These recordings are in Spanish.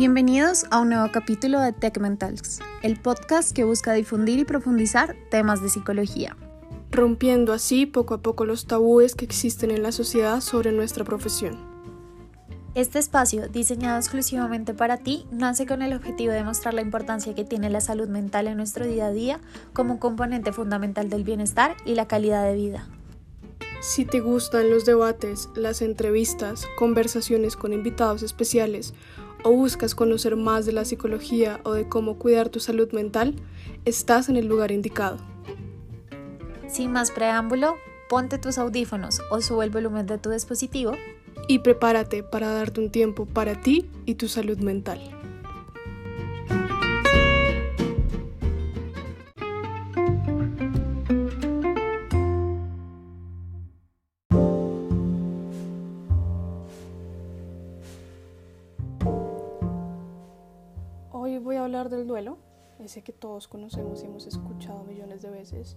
Bienvenidos a un nuevo capítulo de Tech Mentals, el podcast que busca difundir y profundizar temas de psicología. Rompiendo así poco a poco los tabúes que existen en la sociedad sobre nuestra profesión. Este espacio, diseñado exclusivamente para ti, nace con el objetivo de mostrar la importancia que tiene la salud mental en nuestro día a día como un componente fundamental del bienestar y la calidad de vida. Si te gustan los debates, las entrevistas, conversaciones con invitados especiales o buscas conocer más de la psicología o de cómo cuidar tu salud mental, estás en el lugar indicado. Sin más preámbulo, ponte tus audífonos o sube el volumen de tu dispositivo y prepárate para darte un tiempo para ti y tu salud mental. Ese que todos conocemos y hemos escuchado millones de veces,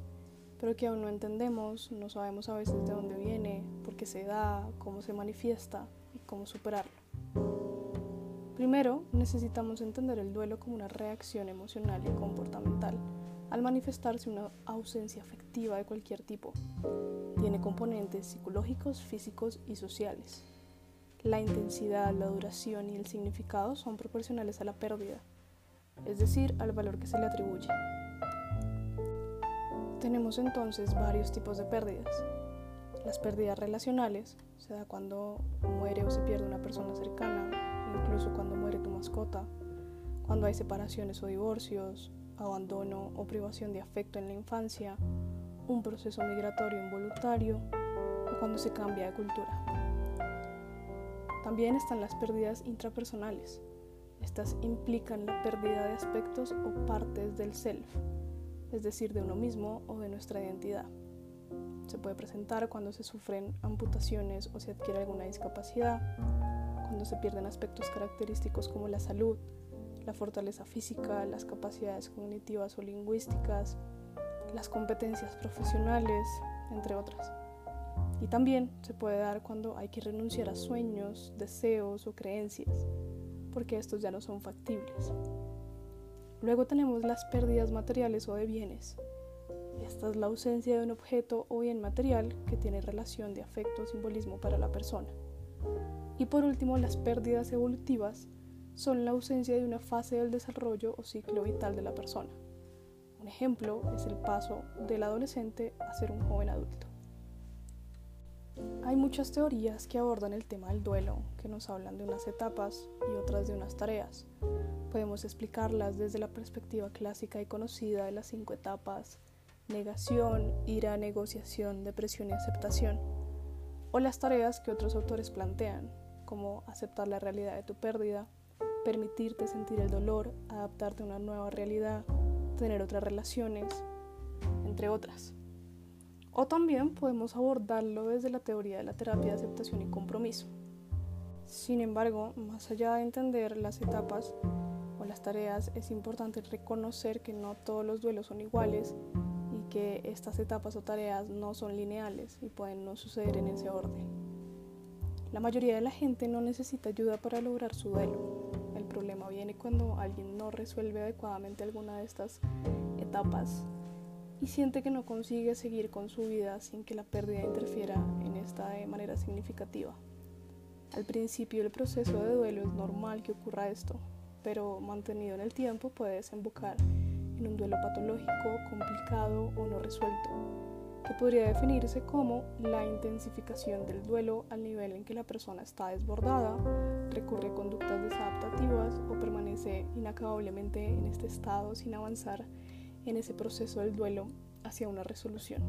pero que aún no entendemos, no sabemos a veces de dónde viene, por qué se da, cómo se manifiesta y cómo superarlo. Primero, necesitamos entender el duelo como una reacción emocional y comportamental al manifestarse una ausencia afectiva de cualquier tipo. Tiene componentes psicológicos, físicos y sociales. La intensidad, la duración y el significado son proporcionales a la pérdida es decir, al valor que se le atribuye. Tenemos entonces varios tipos de pérdidas. Las pérdidas relacionales se da cuando muere o se pierde una persona cercana, incluso cuando muere tu mascota, cuando hay separaciones o divorcios, abandono o privación de afecto en la infancia, un proceso migratorio involuntario o cuando se cambia de cultura. También están las pérdidas intrapersonales, estas implican la pérdida de aspectos o partes del self, es decir, de uno mismo o de nuestra identidad. Se puede presentar cuando se sufren amputaciones o se adquiere alguna discapacidad, cuando se pierden aspectos característicos como la salud, la fortaleza física, las capacidades cognitivas o lingüísticas, las competencias profesionales, entre otras. Y también se puede dar cuando hay que renunciar a sueños, deseos o creencias porque estos ya no son factibles. Luego tenemos las pérdidas materiales o de bienes. Esta es la ausencia de un objeto o bien material que tiene relación de afecto o simbolismo para la persona. Y por último, las pérdidas evolutivas son la ausencia de una fase del desarrollo o ciclo vital de la persona. Un ejemplo es el paso del adolescente a ser un joven adulto. Hay muchas teorías que abordan el tema del duelo, que nos hablan de unas etapas y otras de unas tareas. Podemos explicarlas desde la perspectiva clásica y conocida de las cinco etapas, negación, ira, negociación, depresión y aceptación, o las tareas que otros autores plantean, como aceptar la realidad de tu pérdida, permitirte sentir el dolor, adaptarte a una nueva realidad, tener otras relaciones, entre otras. O también podemos abordarlo desde la teoría de la terapia de aceptación y compromiso. Sin embargo, más allá de entender las etapas o las tareas, es importante reconocer que no todos los duelos son iguales y que estas etapas o tareas no son lineales y pueden no suceder en ese orden. La mayoría de la gente no necesita ayuda para lograr su duelo. El problema viene cuando alguien no resuelve adecuadamente alguna de estas etapas y siente que no consigue seguir con su vida sin que la pérdida interfiera en esta de manera significativa. Al principio del proceso de duelo es normal que ocurra esto, pero mantenido en el tiempo puede desembocar en un duelo patológico, complicado o no resuelto, que podría definirse como la intensificación del duelo al nivel en que la persona está desbordada, recurre a conductas desadaptativas o permanece inacabablemente en este estado sin avanzar en ese proceso del duelo hacia una resolución.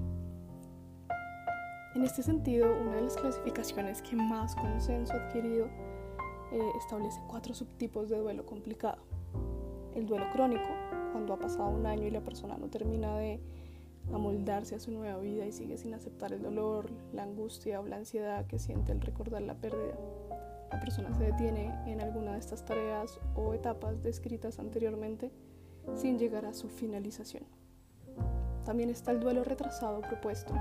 En este sentido, una de las clasificaciones que más consenso ha adquirido eh, establece cuatro subtipos de duelo complicado. El duelo crónico, cuando ha pasado un año y la persona no termina de amoldarse a su nueva vida y sigue sin aceptar el dolor, la angustia o la ansiedad que siente al recordar la pérdida. La persona se detiene en alguna de estas tareas o etapas descritas anteriormente sin llegar a su finalización. También está el duelo retrasado propuesto.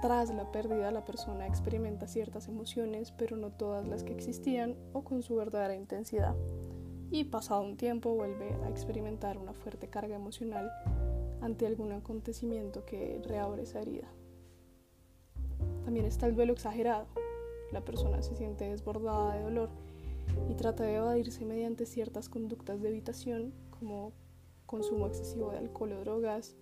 Tras la pérdida, la persona experimenta ciertas emociones, pero no todas las que existían o con su verdadera intensidad. y pasado un tiempo vuelve a experimentar una fuerte carga emocional ante algún acontecimiento que reabre esa herida. También está el duelo exagerado. La persona se siente desbordada de dolor y trata de evadirse mediante ciertas conductas de evitación como consumo excesivo de alcohol o drogas,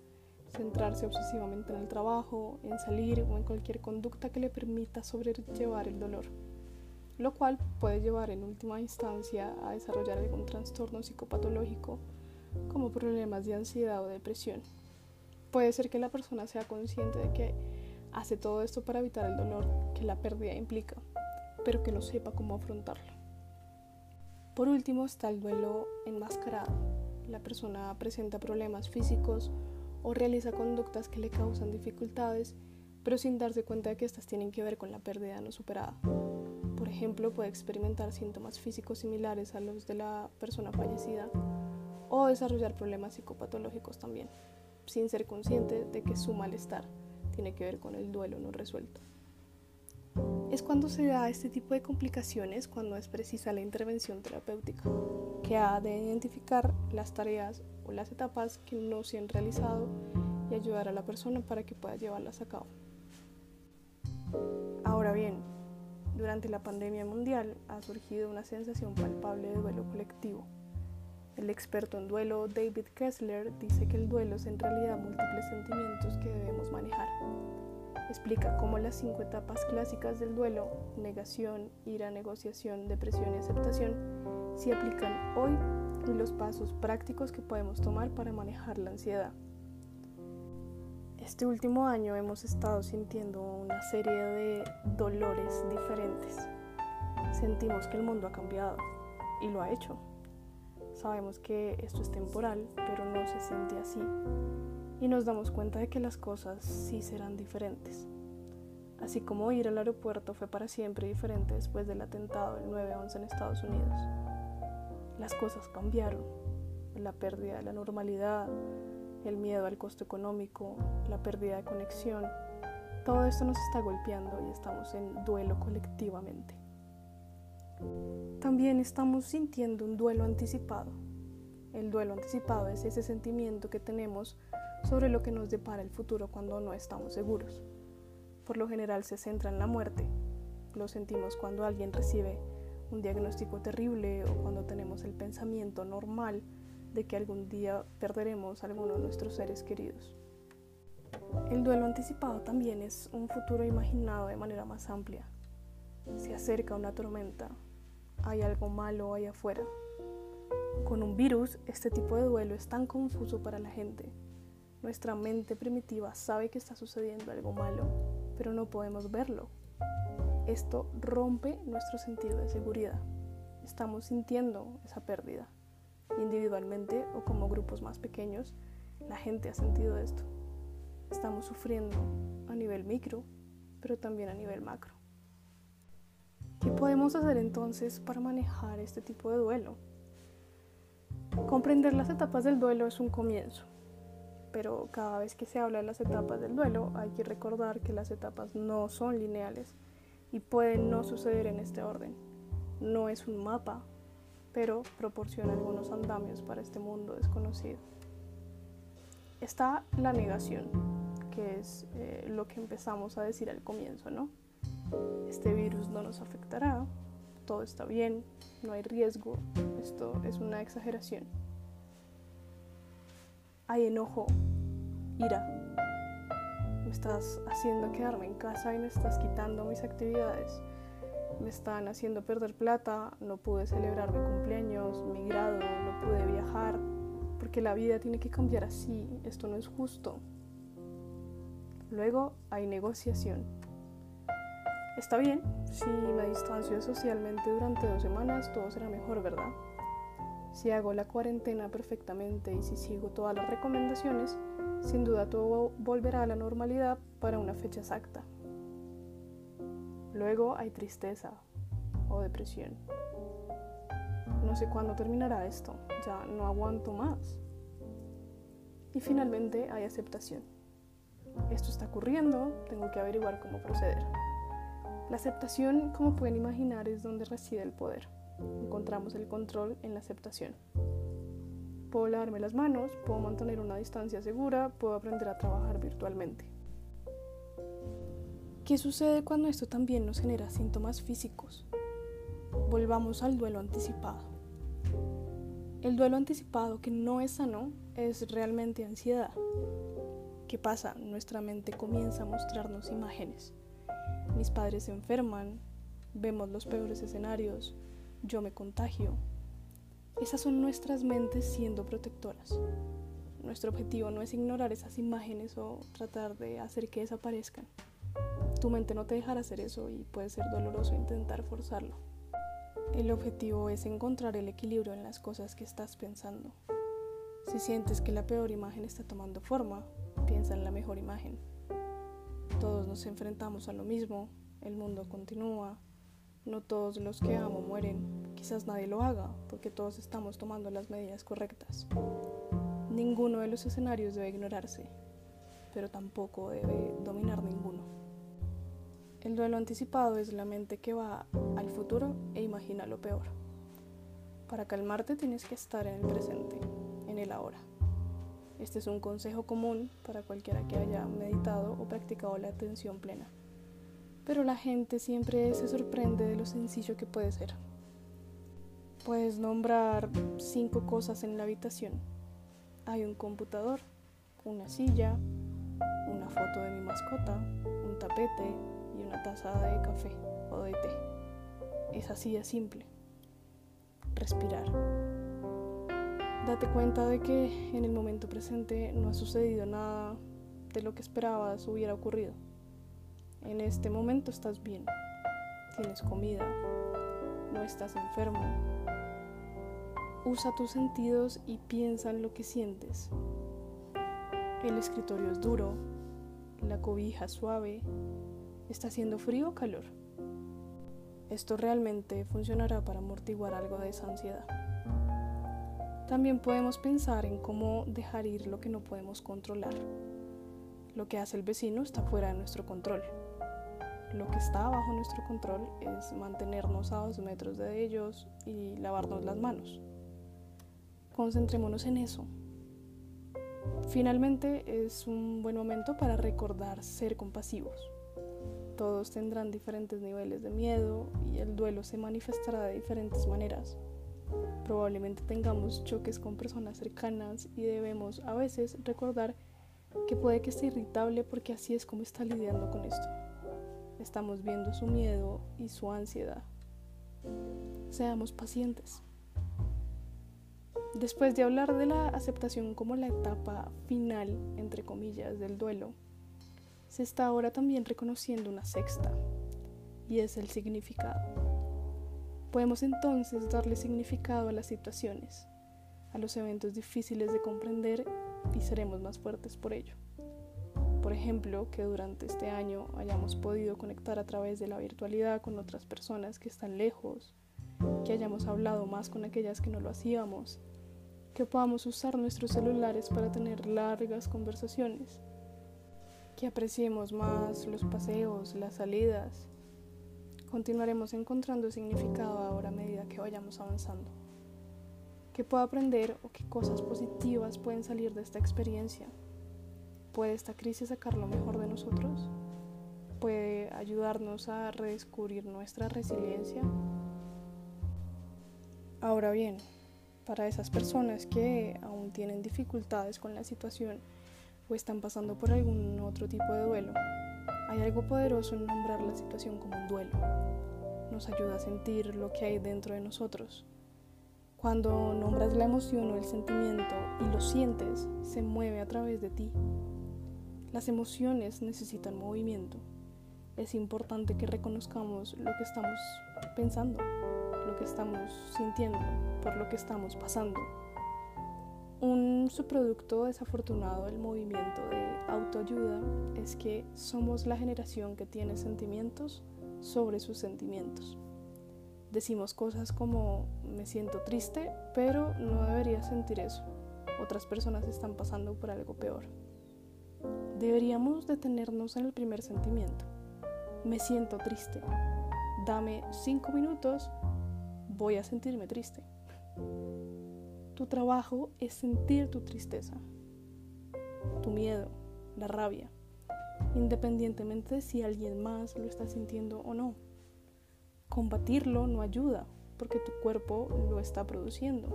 centrarse obsesivamente en el trabajo, en salir o en cualquier conducta que le permita sobrellevar el dolor, lo cual puede llevar en última instancia a desarrollar algún trastorno psicopatológico como problemas de ansiedad o depresión. Puede ser que la persona sea consciente de que hace todo esto para evitar el dolor que la pérdida implica, pero que no sepa cómo afrontarlo. Por último está el duelo enmascarado. La persona presenta problemas físicos o realiza conductas que le causan dificultades, pero sin darse cuenta de que estas tienen que ver con la pérdida no superada. Por ejemplo, puede experimentar síntomas físicos similares a los de la persona fallecida o desarrollar problemas psicopatológicos también, sin ser consciente de que su malestar tiene que ver con el duelo no resuelto. Es cuando se da este tipo de complicaciones cuando es precisa la intervención terapéutica, que ha de identificar las tareas o las etapas que no se han realizado y ayudar a la persona para que pueda llevarlas a cabo. Ahora bien, durante la pandemia mundial ha surgido una sensación palpable de duelo colectivo. El experto en duelo David Kessler dice que el duelo es en realidad múltiples sentimientos que debemos manejar. Explica cómo las cinco etapas clásicas del duelo, negación, ira, negociación, depresión y aceptación, se aplican hoy y los pasos prácticos que podemos tomar para manejar la ansiedad. Este último año hemos estado sintiendo una serie de dolores diferentes. Sentimos que el mundo ha cambiado y lo ha hecho. Sabemos que esto es temporal, pero no se siente así. Y nos damos cuenta de que las cosas sí serán diferentes. Así como ir al aeropuerto fue para siempre diferente después del atentado del 9-11 en Estados Unidos las cosas cambiaron. La pérdida de la normalidad, el miedo al costo económico, la pérdida de conexión, todo esto nos está golpeando y estamos en duelo colectivamente. También estamos sintiendo un duelo anticipado. El duelo anticipado es ese sentimiento que tenemos sobre lo que nos depara el futuro cuando no estamos seguros. Por lo general se centra en la muerte. Lo sentimos cuando alguien recibe un diagnóstico terrible o cuando tenemos el pensamiento normal de que algún día perderemos a alguno de nuestros seres queridos. El duelo anticipado también es un futuro imaginado de manera más amplia. Se acerca una tormenta, hay algo malo ahí afuera. Con un virus, este tipo de duelo es tan confuso para la gente. Nuestra mente primitiva sabe que está sucediendo algo malo, pero no podemos verlo esto rompe nuestro sentido de seguridad. Estamos sintiendo esa pérdida. Individualmente o como grupos más pequeños, la gente ha sentido esto. Estamos sufriendo a nivel micro, pero también a nivel macro. ¿Qué podemos hacer entonces para manejar este tipo de duelo? Comprender las etapas del duelo es un comienzo, pero cada vez que se habla de las etapas del duelo hay que recordar que las etapas no son lineales y puede no suceder en este orden. No es un mapa, pero proporciona algunos andamios para este mundo desconocido. Está la negación, que es eh, lo que empezamos a decir al comienzo, ¿no? Este virus no nos afectará, todo está bien, no hay riesgo, esto es una exageración. Hay enojo, ira, me estás haciendo quedarme en casa y me estás quitando mis actividades. Me están haciendo perder plata, no pude celebrar mi cumpleaños, mi grado, no pude viajar, porque la vida tiene que cambiar así, esto no es justo. Luego hay negociación. Está bien, si me distancio socialmente durante dos semanas, todo será mejor, ¿verdad? Si hago la cuarentena perfectamente y si sigo todas las recomendaciones, sin duda todo volverá a la normalidad para una fecha exacta. Luego hay tristeza o depresión. No sé cuándo terminará esto, ya no aguanto más. Y finalmente hay aceptación. Esto está ocurriendo, tengo que averiguar cómo proceder. La aceptación, como pueden imaginar, es donde reside el poder. Encontramos el control en la aceptación. Puedo lavarme las manos, puedo mantener una distancia segura, puedo aprender a trabajar virtualmente. ¿Qué sucede cuando esto también nos genera síntomas físicos? Volvamos al duelo anticipado. El duelo anticipado que no es sano es realmente ansiedad. ¿Qué pasa? Nuestra mente comienza a mostrarnos imágenes. Mis padres se enferman, vemos los peores escenarios, yo me contagio. Esas son nuestras mentes siendo protectoras. Nuestro objetivo no es ignorar esas imágenes o tratar de hacer que desaparezcan. Tu mente no te dejará hacer eso y puede ser doloroso intentar forzarlo. El objetivo es encontrar el equilibrio en las cosas que estás pensando. Si sientes que la peor imagen está tomando forma, piensa en la mejor imagen. Todos nos enfrentamos a lo mismo, el mundo continúa, no todos los que amo mueren, quizás nadie lo haga, porque todos estamos tomando las medidas correctas. Ninguno de los escenarios debe ignorarse, pero tampoco debe dominar ninguno. El duelo anticipado es la mente que va al futuro e imagina lo peor. Para calmarte tienes que estar en el presente, en el ahora. Este es un consejo común para cualquiera que haya meditado o practicado la atención plena. Pero la gente siempre se sorprende de lo sencillo que puede ser. Puedes nombrar cinco cosas en la habitación. Hay un computador, una silla, una foto de mi mascota, un tapete, y una taza de café o de té. Es así de simple. Respirar. Date cuenta de que en el momento presente no ha sucedido nada de lo que esperabas hubiera ocurrido. En este momento estás bien, tienes comida, no estás enfermo. Usa tus sentidos y piensa en lo que sientes. El escritorio es duro, la cobija suave, ¿Está haciendo frío o calor? Esto realmente funcionará para amortiguar algo de esa ansiedad. También podemos pensar en cómo dejar ir lo que no podemos controlar. Lo que hace el vecino está fuera de nuestro control. Lo que está bajo nuestro control es mantenernos a dos metros de ellos y lavarnos las manos. Concentrémonos en eso. Finalmente es un buen momento para recordar ser compasivos. Todos tendrán diferentes niveles de miedo y el duelo se manifestará de diferentes maneras. Probablemente tengamos choques con personas cercanas y debemos a veces recordar que puede que esté irritable porque así es como está lidiando con esto. Estamos viendo su miedo y su ansiedad. Seamos pacientes. Después de hablar de la aceptación como la etapa final, entre comillas, del duelo, se está ahora también reconociendo una sexta, y es el significado. Podemos entonces darle significado a las situaciones, a los eventos difíciles de comprender y seremos más fuertes por ello. Por ejemplo, que durante este año hayamos podido conectar a través de la virtualidad con otras personas que están lejos, que hayamos hablado más con aquellas que no lo hacíamos, que podamos usar nuestros celulares para tener largas conversaciones que apreciemos más los paseos, las salidas. Continuaremos encontrando significado ahora a medida que vayamos avanzando. ¿Qué puedo aprender o qué cosas positivas pueden salir de esta experiencia? ¿Puede esta crisis sacar lo mejor de nosotros? ¿Puede ayudarnos a redescubrir nuestra resiliencia? Ahora bien, para esas personas que aún tienen dificultades con la situación, o están pasando por algún otro tipo de duelo, hay algo poderoso en nombrar la situación como un duelo. Nos ayuda a sentir lo que hay dentro de nosotros. Cuando nombras la emoción o el sentimiento y lo sientes, se mueve a través de ti. Las emociones necesitan movimiento. Es importante que reconozcamos lo que estamos pensando, lo que estamos sintiendo, por lo que estamos pasando. Un subproducto desafortunado del movimiento de autoayuda es que somos la generación que tiene sentimientos sobre sus sentimientos. Decimos cosas como me siento triste, pero no debería sentir eso. Otras personas están pasando por algo peor. Deberíamos detenernos en el primer sentimiento. Me siento triste. Dame cinco minutos voy a sentirme triste. Tu trabajo es sentir tu tristeza, tu miedo, la rabia, independientemente de si alguien más lo está sintiendo o no. Combatirlo no ayuda porque tu cuerpo lo está produciendo.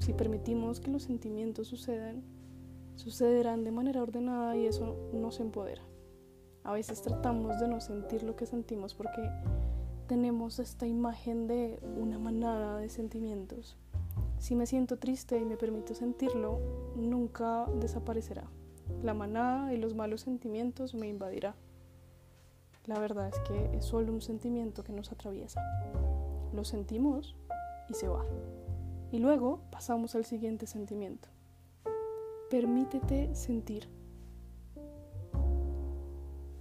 Si permitimos que los sentimientos sucedan, sucederán de manera ordenada y eso nos empodera. A veces tratamos de no sentir lo que sentimos porque tenemos esta imagen de una manada de sentimientos si me siento triste y me permito sentirlo, nunca desaparecerá. La manada y los malos sentimientos me invadirá. La verdad es que es solo un sentimiento que nos atraviesa. Lo sentimos y se va. Y luego pasamos al siguiente sentimiento. Permítete sentir.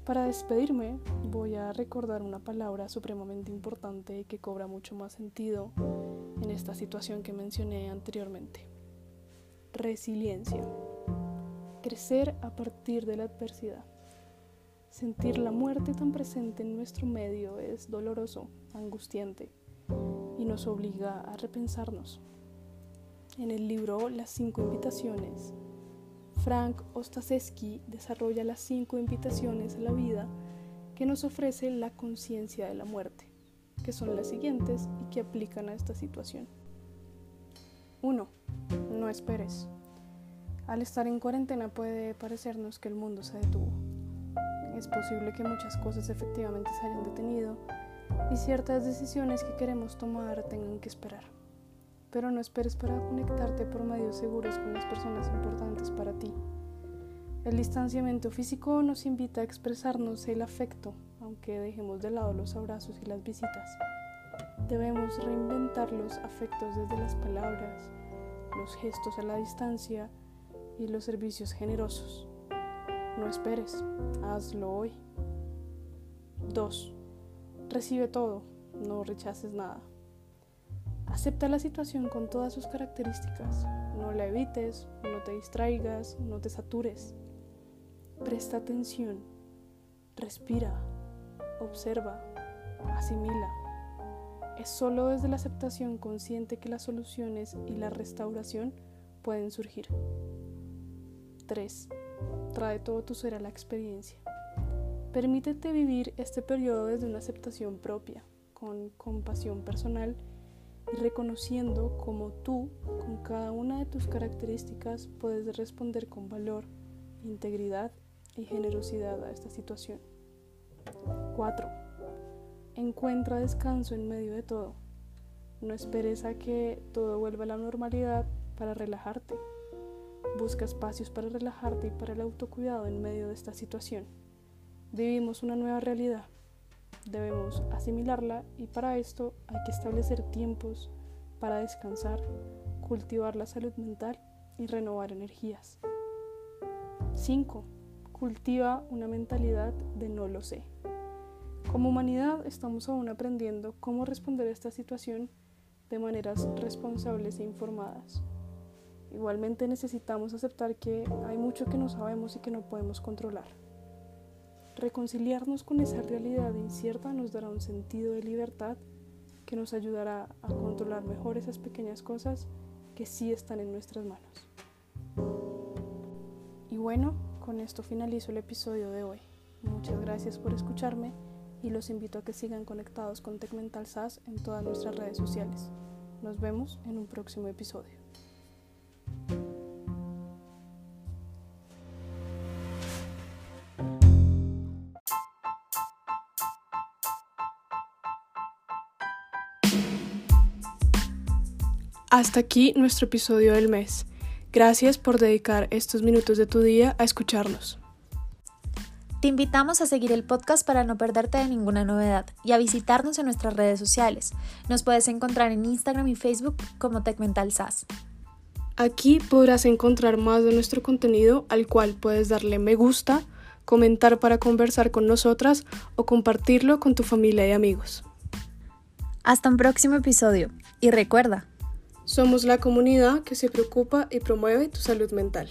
Para despedirme voy a recordar una palabra supremamente importante que cobra mucho más sentido en esta situación que mencioné anteriormente. Resiliencia. Crecer a partir de la adversidad. Sentir la muerte tan presente en nuestro medio es doloroso, angustiante y nos obliga a repensarnos. En el libro Las cinco invitaciones, Frank Ostaseski desarrolla las cinco invitaciones a la vida que nos ofrece la conciencia de la muerte, que son las siguientes y que aplican a esta situación. 1. No esperes. Al estar en cuarentena puede parecernos que el mundo se detuvo. Es posible que muchas cosas efectivamente se hayan detenido y ciertas decisiones que queremos tomar tengan que esperar pero no esperes para conectarte por medios seguros con las personas importantes para ti. El distanciamiento físico nos invita a expresarnos el afecto, aunque dejemos de lado los abrazos y las visitas. Debemos reinventar los afectos desde las palabras, los gestos a la distancia y los servicios generosos. No esperes, hazlo hoy. 2. Recibe todo, no rechaces nada. Acepta la situación con todas sus características. No la evites, no te distraigas, no te satures. Presta atención, respira, observa, asimila. Es solo desde la aceptación consciente que las soluciones y la restauración pueden surgir. 3. Trae todo tu ser a la experiencia. Permítete vivir este periodo desde una aceptación propia, con compasión personal y reconociendo cómo tú, con cada una de tus características, puedes responder con valor, integridad y generosidad a esta situación. 4. Encuentra descanso en medio de todo. No esperes a que todo vuelva a la normalidad para relajarte. Busca espacios para relajarte y para el autocuidado en medio de esta situación. Vivimos una nueva realidad debemos asimilarla y para esto hay que establecer tiempos para descansar, cultivar la salud mental y renovar energías. 5. Cultiva una mentalidad de no lo sé. Como humanidad estamos aún aprendiendo cómo responder a esta situación de maneras responsables e informadas. Igualmente necesitamos aceptar que hay mucho que no sabemos y que no podemos controlar. Reconciliarnos con esa realidad incierta nos dará un sentido de libertad que nos ayudará a controlar mejor esas pequeñas cosas que sí están en nuestras manos. Y bueno, con esto finalizo el episodio de hoy. Muchas gracias por escucharme y los invito a que sigan conectados con TechMental SAS en todas nuestras redes sociales. Nos vemos en un próximo episodio. Hasta aquí nuestro episodio del mes. Gracias por dedicar estos minutos de tu día a escucharnos. Te invitamos a seguir el podcast para no perderte de ninguna novedad y a visitarnos en nuestras redes sociales. Nos puedes encontrar en Instagram y Facebook como TechMentalSas. Aquí podrás encontrar más de nuestro contenido al cual puedes darle me gusta, comentar para conversar con nosotras o compartirlo con tu familia y amigos. Hasta un próximo episodio y recuerda, somos la comunidad que se preocupa y promueve tu salud mental.